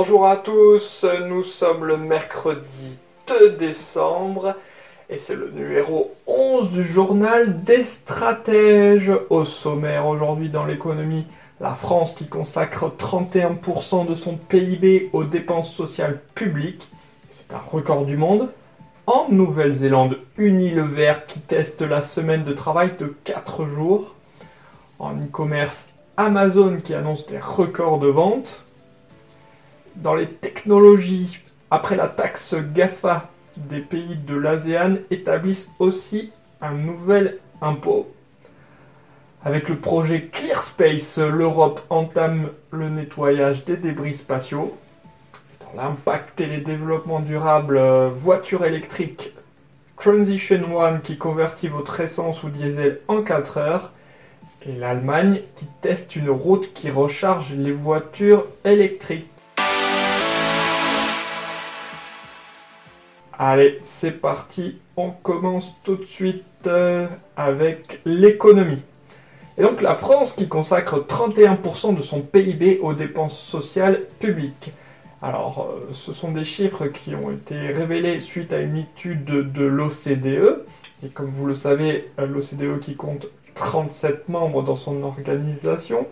Bonjour à tous, nous sommes le mercredi 2 décembre et c'est le numéro 11 du journal des stratèges. Au sommaire aujourd'hui dans l'économie, la France qui consacre 31% de son PIB aux dépenses sociales publiques, c'est un record du monde. En Nouvelle-Zélande, Unilever qui teste la semaine de travail de 4 jours. En e-commerce, Amazon qui annonce des records de ventes dans les technologies, après la taxe GAFA des pays de l'ASEAN, établissent aussi un nouvel impôt. Avec le projet ClearSpace, l'Europe entame le nettoyage des débris spatiaux. Dans l'impact et les développements durables, euh, voitures électriques Transition One qui convertit votre essence ou diesel en 4 heures. Et l'Allemagne qui teste une route qui recharge les voitures électriques. Allez, c'est parti, on commence tout de suite euh, avec l'économie. Et donc la France qui consacre 31% de son PIB aux dépenses sociales publiques. Alors euh, ce sont des chiffres qui ont été révélés suite à une étude de, l'OCDE. Et comme vous le savez, euh, l'OCDE qui compte 37 membres dans son organisation.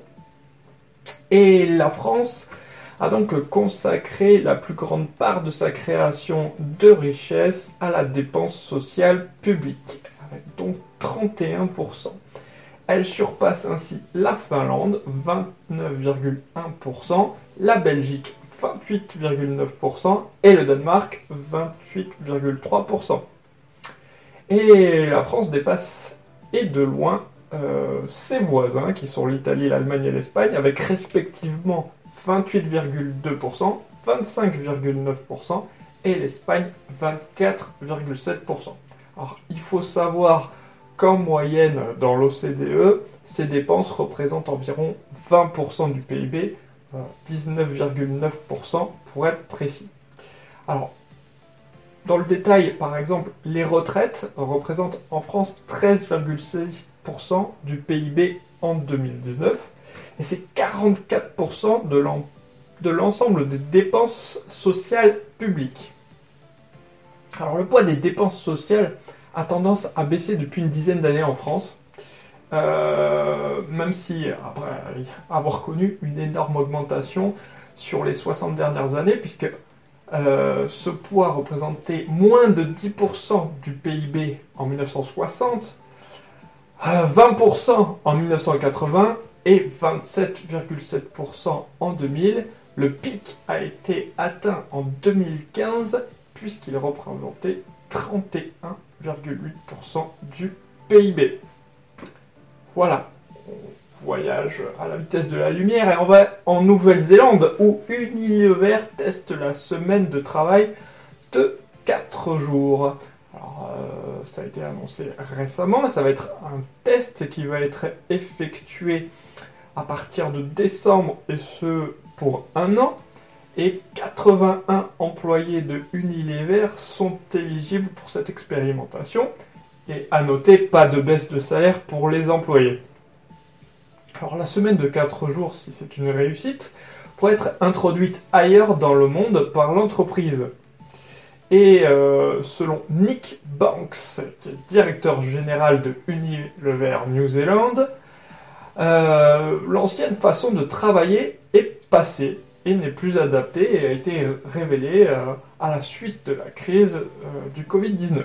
Et la France a donc consacré la plus grande part de sa création de richesse à la dépense sociale publique, avec donc 31%. Elle surpasse ainsi la Finlande, 29,1%, la Belgique, 28,9%, et le Danemark, 28,3%. Et la France dépasse, et de loin, euh, ses voisins, qui sont l'Italie, l'Allemagne et l'Espagne, avec respectivement 28,2%, 25,9% et l'Espagne 24,7%. Alors il faut savoir qu'en moyenne dans l'OCDE, ces dépenses représentent environ 20% du PIB, 19,9% pour être précis. Alors dans le détail, par exemple, les retraites représentent en France 13,6% du PIB en 2019 et c'est 44% de l'ensemble des dépenses sociales publiques. Alors le poids des dépenses sociales a tendance à baisser depuis une dizaine d'années en France, euh, même si après avoir connu une énorme augmentation sur les 60 dernières années, puisque euh, ce poids représentait moins de 10% du PIB en 1960, 20% euh, en 1980 et 27,7% en 2000. Le pic a été atteint en 2015 puisqu'il représentait 31,8% du PIB. Voilà, on voyage à la vitesse de la lumière et on va en Nouvelle-Zélande où Unilever teste la semaine de travail de 4 jours. Alors, euh, ça a été annoncé récemment, ça va être un test qui va être effectué à partir de décembre et ce pour un an. Et 81 employés de Unilever sont éligibles pour cette expérimentation. Et à noter, pas de baisse de salaire pour les employés. Alors la semaine de 4 jours, si c'est une réussite, pourrait être introduite ailleurs dans le monde par l'entreprise. Et euh, selon Nick Banks, qui est directeur général de Unilever New Zealand, euh, l'ancienne façon de travailler est passée et n'est plus adaptée et a été révélée euh, à la suite de la crise du Covid-19.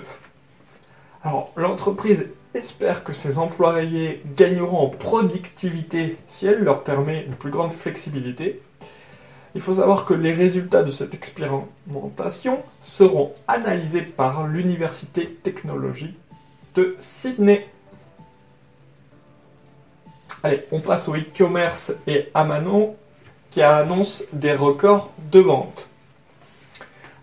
Alors l'entreprise espère que ses employés gagneront en productivité si elle leur permet une plus grande flexibilité il faut savoir que les résultats de cette expérimentation seront analysés par l'Université Technologie de Sydney. Allez, on passe au e-commerce et à Manon. qui annonce des records de vente.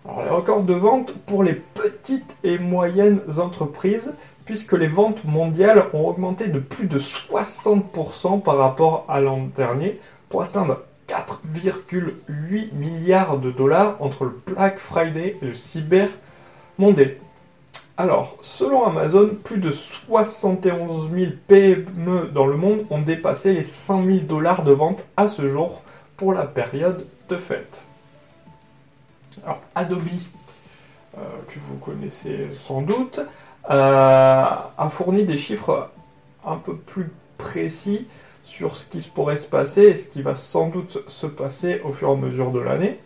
Alors, les records de vente pour les petites et moyennes entreprises, puisque les ventes mondiales ont augmenté de plus de 60% par rapport à l'an dernier, pour atteindre 4,8 milliards de dollars entre le Black Friday et le Cyber Monday. Alors, selon Amazon, plus de 71 000 PME dans le monde ont dépassé les 100 000 dollars de vente à ce jour pour la période de fête. Alors, Adobe, euh, que vous connaissez sans doute, euh, a fourni des chiffres un peu plus précis sur ce qui pourrait se passer et ce qui va sans doute se passer au fur et à mesure de l'année.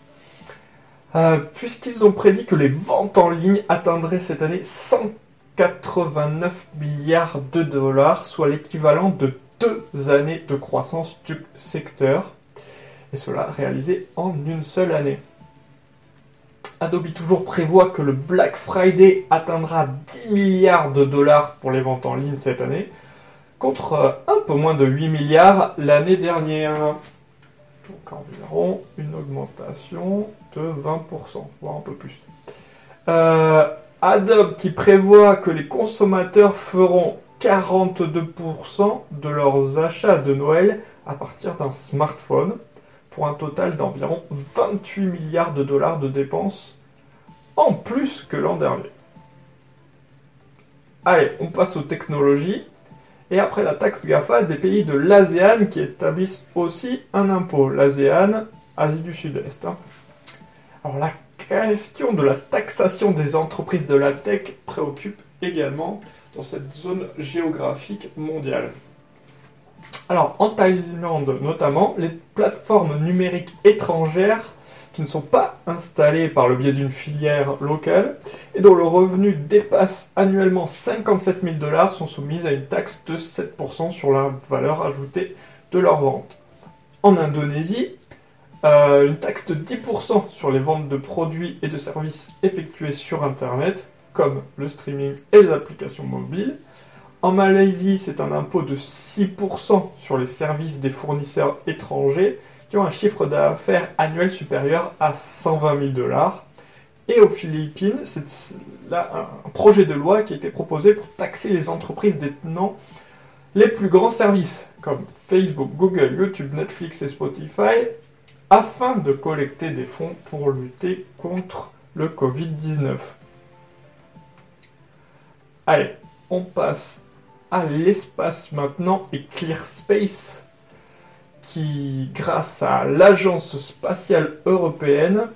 Euh, puisqu'ils ont prédit que les ventes en ligne atteindraient cette année 189 milliards de dollars, soit l'équivalent de deux années de croissance du secteur, et cela réalisé en une seule année. Adobe toujours prévoit que le Black Friday atteindra 10 milliards de dollars pour les ventes en ligne cette année, contre un peu moins de 8 milliards l'année dernière. Donc environ une augmentation de 20%, voire un peu plus. Euh, Adobe qui prévoit que les consommateurs feront 42% de leurs achats de Noël à partir d'un smartphone, pour un total d'environ 28 milliards de dollars de dépenses en plus que l'an dernier. Allez, on passe aux technologies. Et après la taxe GAFA, des pays de l'ASEAN qui établissent aussi un impôt. L'ASEAN, Asie du Sud-Est. Hein. Alors la question de la taxation des entreprises de la tech préoccupe également dans cette zone géographique mondiale. Alors en Thaïlande notamment, les plateformes numériques étrangères qui ne sont pas installées par le biais d'une filière locale et dont le revenu dépasse annuellement 57 000 dollars sont soumises à une taxe de 7% sur la valeur ajoutée de leur vente. En Indonésie, euh, une taxe de 10% sur les ventes de produits et de services effectués sur Internet, comme le streaming et les applications mobiles. En Malaisie, c'est un impôt de 6% sur les services des fournisseurs étrangers qui ont un chiffre d'affaires annuel supérieur à 120 000 dollars. Et aux Philippines, c'est là un projet de loi qui a été proposé pour taxer les entreprises détenant les plus grands services, comme Facebook, Google, YouTube, Netflix et Spotify, afin de collecter des fonds pour lutter contre le Covid-19. Allez, on passe à l'espace maintenant et ClearSpace qui, grâce à l'Agence spatiale européenne,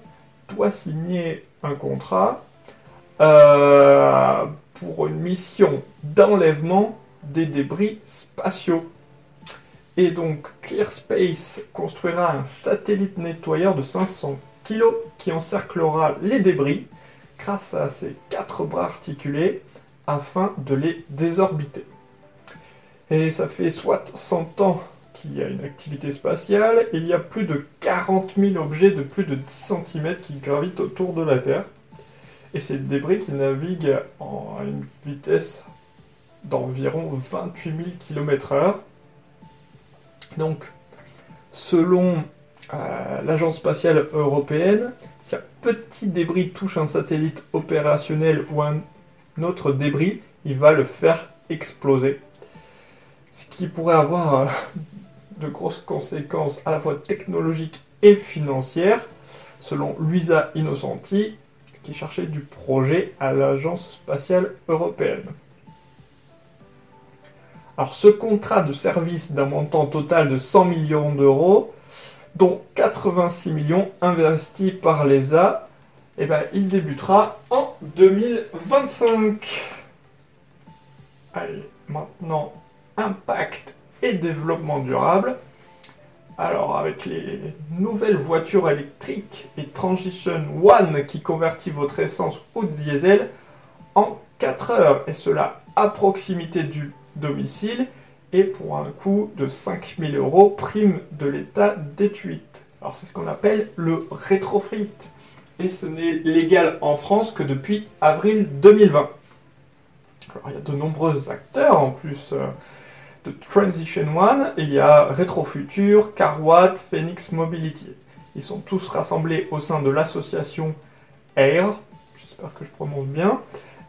doit signer un contrat euh, pour une mission d'enlèvement des débris spatiaux. Et donc ClearSpace construira un satellite nettoyeur de 500 kg qui encerclera les débris grâce à ses quatre bras articulés afin de les désorbiter. Et ça fait soit 100 ans qu'il y a une activité spatiale, il y a plus de 40 000 objets de plus de 10 cm qui gravitent autour de la Terre. Et des débris qui naviguent à une vitesse d'environ 28 000 km/h. Donc, selon euh, l'Agence spatiale européenne, si un petit débris touche un satellite opérationnel ou un autre débris, il va le faire exploser. Ce qui pourrait avoir euh, de grosses conséquences à la fois technologiques et financières, selon Luisa Innocenti, qui cherchait du projet à l'Agence spatiale européenne. Alors ce contrat de service d'un montant total de 100 millions d'euros, dont 86 millions investis par l'ESA, eh ben, il débutera en 2025. Allez, maintenant, impact et développement durable. Alors avec les nouvelles voitures électriques et Transition One qui convertit votre essence au diesel en 4 heures, et cela à proximité du domicile et pour un coût de 5000 euros prime de l'État détruite. Alors c'est ce qu'on appelle le rétrofit. Et ce n'est légal en France que depuis avril 2020. Alors il y a de nombreux acteurs en plus euh, Transition One, il y a Retrofuture, Carwatt, Phoenix Mobility. Ils sont tous rassemblés au sein de l'association AIR, j'espère que je prononce bien,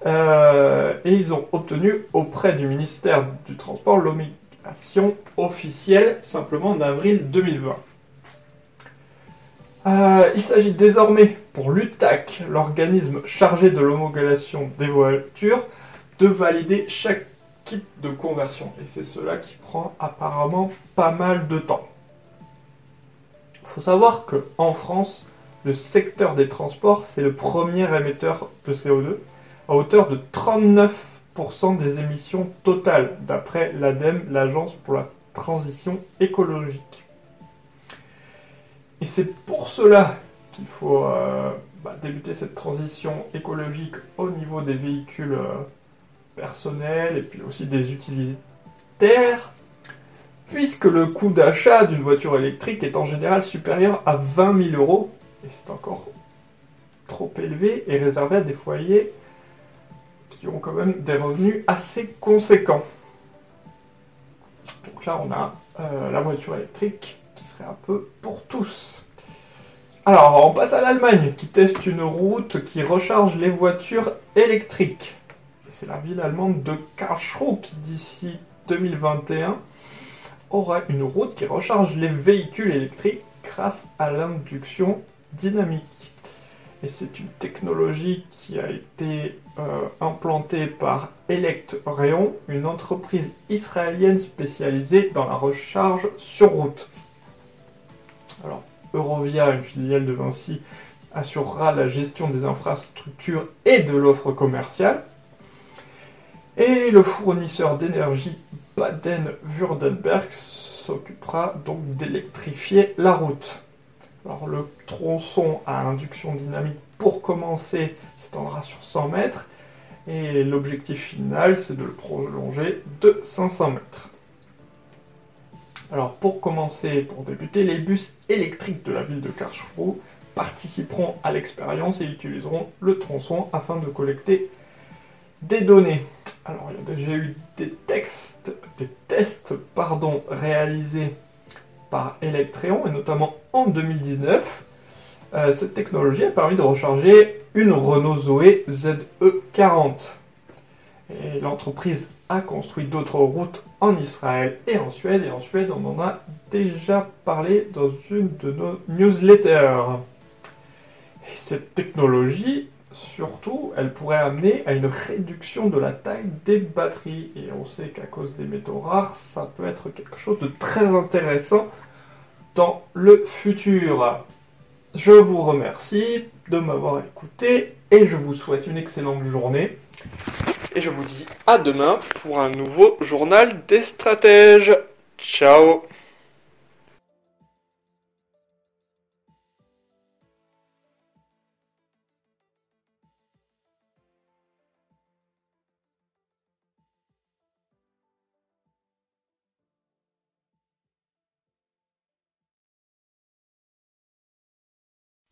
euh, et ils ont obtenu auprès du ministère du Transport l'homologation officielle simplement en avril 2020. Euh, il s'agit désormais pour l'UTAC, l'organisme chargé de l'homologation des voitures, de valider chaque de conversion. Et c'est cela qui prend apparemment pas mal de temps. Il faut savoir qu'en France, le secteur des transports, c'est le premier émetteur de CO2, à hauteur de 39% des émissions totales, d'après l'ADEME, l'Agence pour la transition écologique. Et c'est pour cela qu'il faut euh, bah, débuter cette transition écologique au niveau des véhicules euh, personnels et puis aussi des utilitaires, puisque le coût d'achat d'une voiture électrique est en général supérieur à 20 000 euros, et c'est encore trop élevé et réservé à des foyers qui ont quand même des revenus assez conséquents. Donc là, on a euh, la voiture électrique un peu pour tous. Alors, on passe à l'Allemagne qui teste une route qui recharge les voitures électriques. C'est la ville allemande de Karlsruhe qui, d'ici 2021, aura une route qui recharge les véhicules électriques grâce à l'induction dynamique. Et c'est une technologie qui a été euh, implantée par Electreon, une entreprise israélienne spécialisée dans la recharge sur route. Alors, Eurovia, une filiale de Vinci, assurera la gestion des infrastructures et de l'offre commerciale. Et le fournisseur d'énergie Baden-Württemberg s'occupera donc d'électrifier la route. Alors le tronçon à induction dynamique pour commencer s'étendra sur 100 mètres et l'objectif final c'est de le prolonger de 500 mètres. Alors pour commencer, pour débuter, les bus électriques de la ville de Karlsruhe participeront à l'expérience et utiliseront le tronçon afin de collecter des données. Alors déjà eu des textes, des tests pardon, réalisés par Electreon et notamment en 2019. Euh, cette technologie a permis de recharger une Renault Zoé ZE40. Et l'entreprise a construit d'autres routes en Israël et en Suède. Et en Suède, on en a déjà parlé dans une de nos newsletters. Et cette technologie, surtout, elle pourrait amener à une réduction de la taille des batteries. Et on sait qu'à cause des métaux rares, ça peut être quelque chose de très intéressant dans le futur. Je vous remercie de m'avoir écouté et je vous souhaite une excellente journée. Et je vous dis à demain pour un nouveau journal des stratèges. Ciao